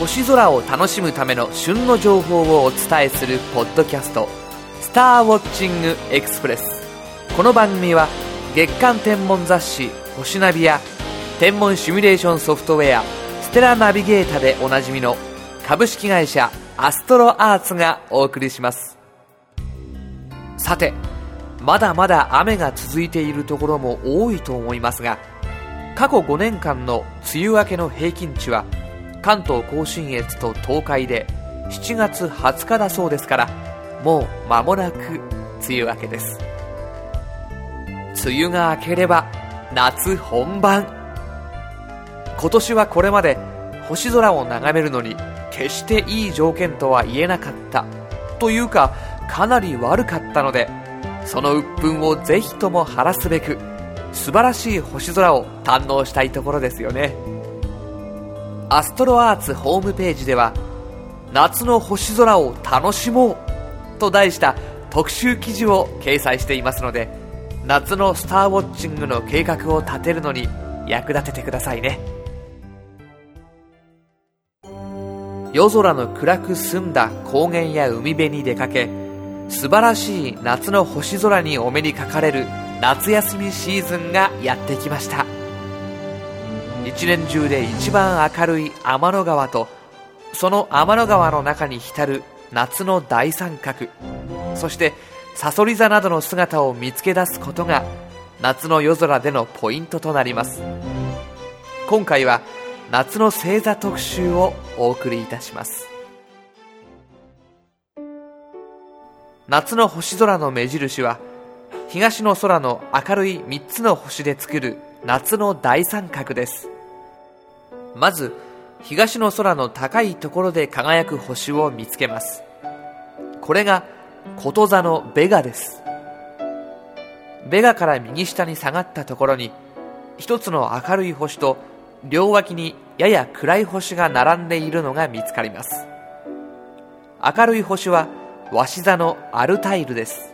星空を楽しむための旬の情報をお伝えするポッドキャスト「スターウォッチングエクスプレス」この番組は月間天文雑誌「星ナビ」や天文シミュレーションソフトウェア「ステラナビゲータ」でおなじみの株式会社アストロアーツがお送りします。さてまだまだ雨が続いているところも多いと思いますが過去5年間の梅雨明けの平均値は関東甲信越と東海で7月20日だそうですからもう間もなく梅雨明けです。梅雨が明ければ夏本番。今年はこれまで星空を眺めるのに決していい条件とは言えなかった。というかかなり悪かったのでその鬱憤をぜひとも晴らすべく素晴らしい星空を堪能したいところですよね。アストロアーツホームページでは夏の星空を楽しもうと題した特集記事を掲載していますので夏のスターウォッチングの計画を立てるのに役立ててくださいね。夜空の暗く澄んだ高原や海辺に出かけ素晴らしい夏の星空にお目にかかれる夏休みシーズンがやってきました。一年中で一番明るい天の川とその天の川の中に浸る夏の大三角そしてさそり座などの姿を見つけ出すことが夏の夜空でのポイントとなります。今回は夏の星座特集をお送りいたします。夏の星空の目印は東の空の明るい3つの星で作る夏の大三角です。まず東の空の高いところで輝く星を見つけます。これがこと座のベガです。ベガから右下に下がったところに一つの明るい星と両脇にやや暗い星が並んでいるのが見つかります。明るい星は鷲座のアルタイルです。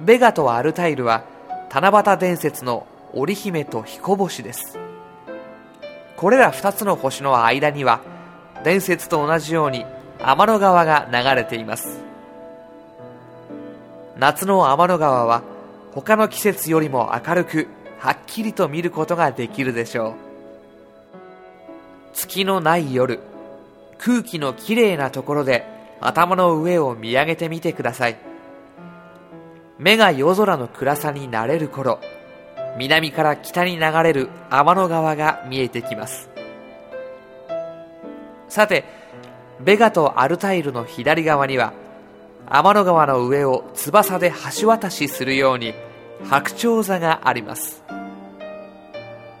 ベガとアルタイルは七夕伝説の織姫と彦星です。これら2つの星の間には伝説と同じように天の川が流れています。夏の天の川は他の季節よりも明るくはっきりと見ることができるでしょう。月のない夜空気のきれいなところで頭の上を見上げてみてください。目が夜空の暗さになれる頃南から北に流れる天の川が見えてきます。さてベガとアルタイルの左側には天の川の上を翼で橋渡しするように白鳥座があります。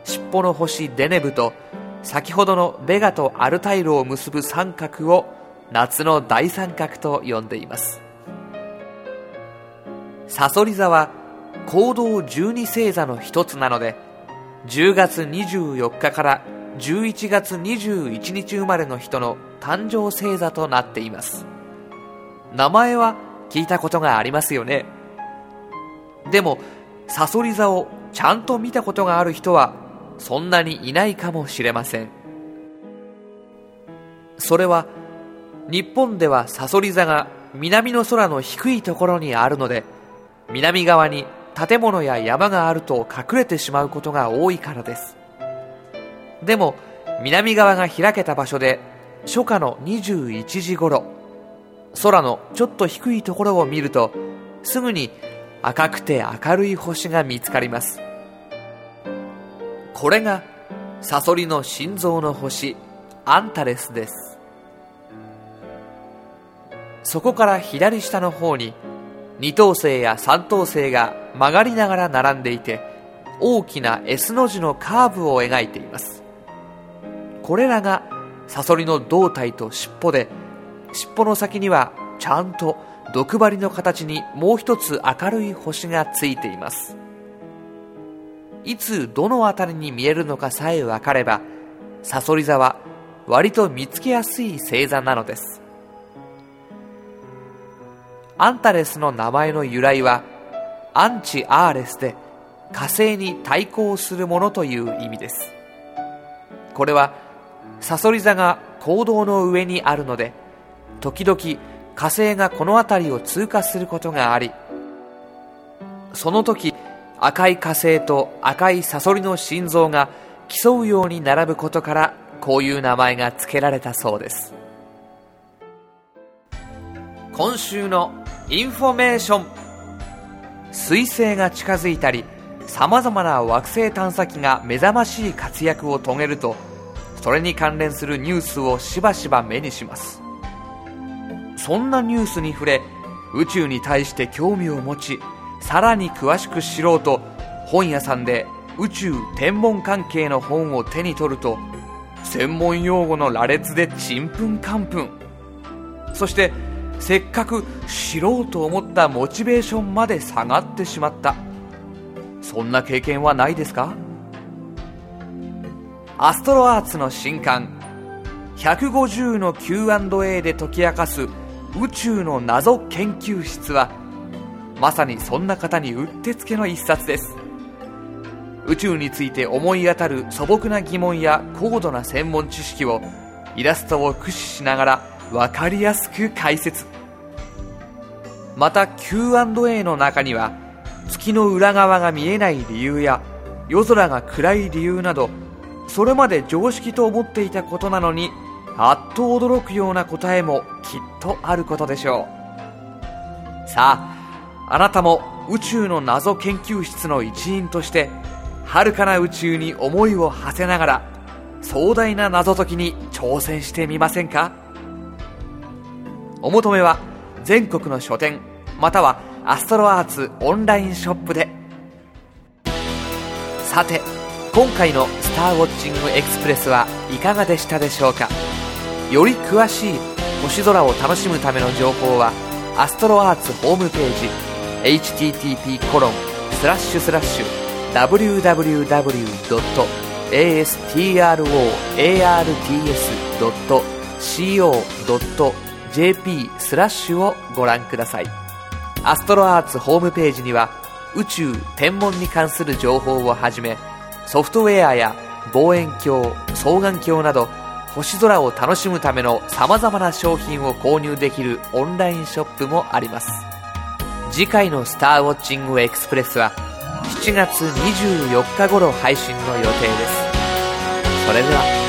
尻尾の星デネブと先ほどのベガとアルタイルを結ぶ三角を夏の大三角と呼んでいます。サソリ座は行動十二星座の一つなので10月24日から11月21日生まれの人の誕生星座となっています。名前は聞いたことがありますよね。でもサソリ座をちゃんと見たことがある人はそんなにいないかもしれません。それは日本ではサソリ座が南の空の低いところにあるので南側に建物や山があると隠れてしまうことが多いからです。でも南側が開けた場所で初夏の21時頃空のちょっと低いところを見るとすぐに赤くて明るい星が見つかります。これがサソリの心臓の星アンタレスです。そこから左下の方に二等星や三等星が曲がりながら並んでいて大きな S の字のカーブを描いています。これらがサソリの胴体と尻尾で尻尾の先にはちゃんと毒針の形にもう一つ明るい星がついています。いつどの辺りに見えるのかさえ分かればサソリ座は割と見つけやすい星座なのです。アンタレスの名前の由来はアンチ・アーレスで火星に対抗するものという意味です。これはサソリ座が行動の上にあるので時々火星がこの辺りを通過することがありその時赤い火星と赤いサソリの心臓が競うように並ぶことからこういう名前が付けられたそうです。今週のインフォメーション。彗星が近づいたりさまざまな惑星探査機が目覚ましい活躍を遂げるとそれに関連するニュースをしばしば目にします。そんなニュースに触れ宇宙に対して興味を持ちさらに詳しく知ろうと本屋さんで宇宙天文関係の本を手に取ると専門用語の羅列でちんぷんかんぷん。そしてせっかく知ろうと思ったモチベーションまで下がってしまった。そんな経験はないですか？アストロアーツの新刊150の Q&A で解き明かす宇宙の謎研究室はまさにそんな方にうってつけの一冊です。宇宙について思い当たる素朴な疑問や高度な専門知識をイラストを駆使しながら分かりやすく解説。また Q&A の中には月の裏側が見えない理由や夜空が暗い理由などそれまで常識と思っていたことなのにあっと驚くような答えもきっとあることでしょう。さああなたも宇宙の謎研究室の一員として遥かな宇宙に思いを馳せながら壮大な謎解きに挑戦してみませんか？お求めは全国の書店またはアストロアーツオンラインショップで。さて今回の「スターウォッチングエクスプレス」はいかがでしたでしょうか？より詳しい星空を楽しむための情報はアストロアーツホームページ http コロンスラッシュスラッシュ www.astroarts.co.jp JP スラッシュをご覧ください。アストロアーツホームページには宇宙天文に関する情報をはじめソフトウェアや望遠鏡双眼鏡など星空を楽しむための様々な商品を購入できるオンラインショップもあります。次回のスターウォッチングエクスプレスは7月24日頃配信の予定です。それでは。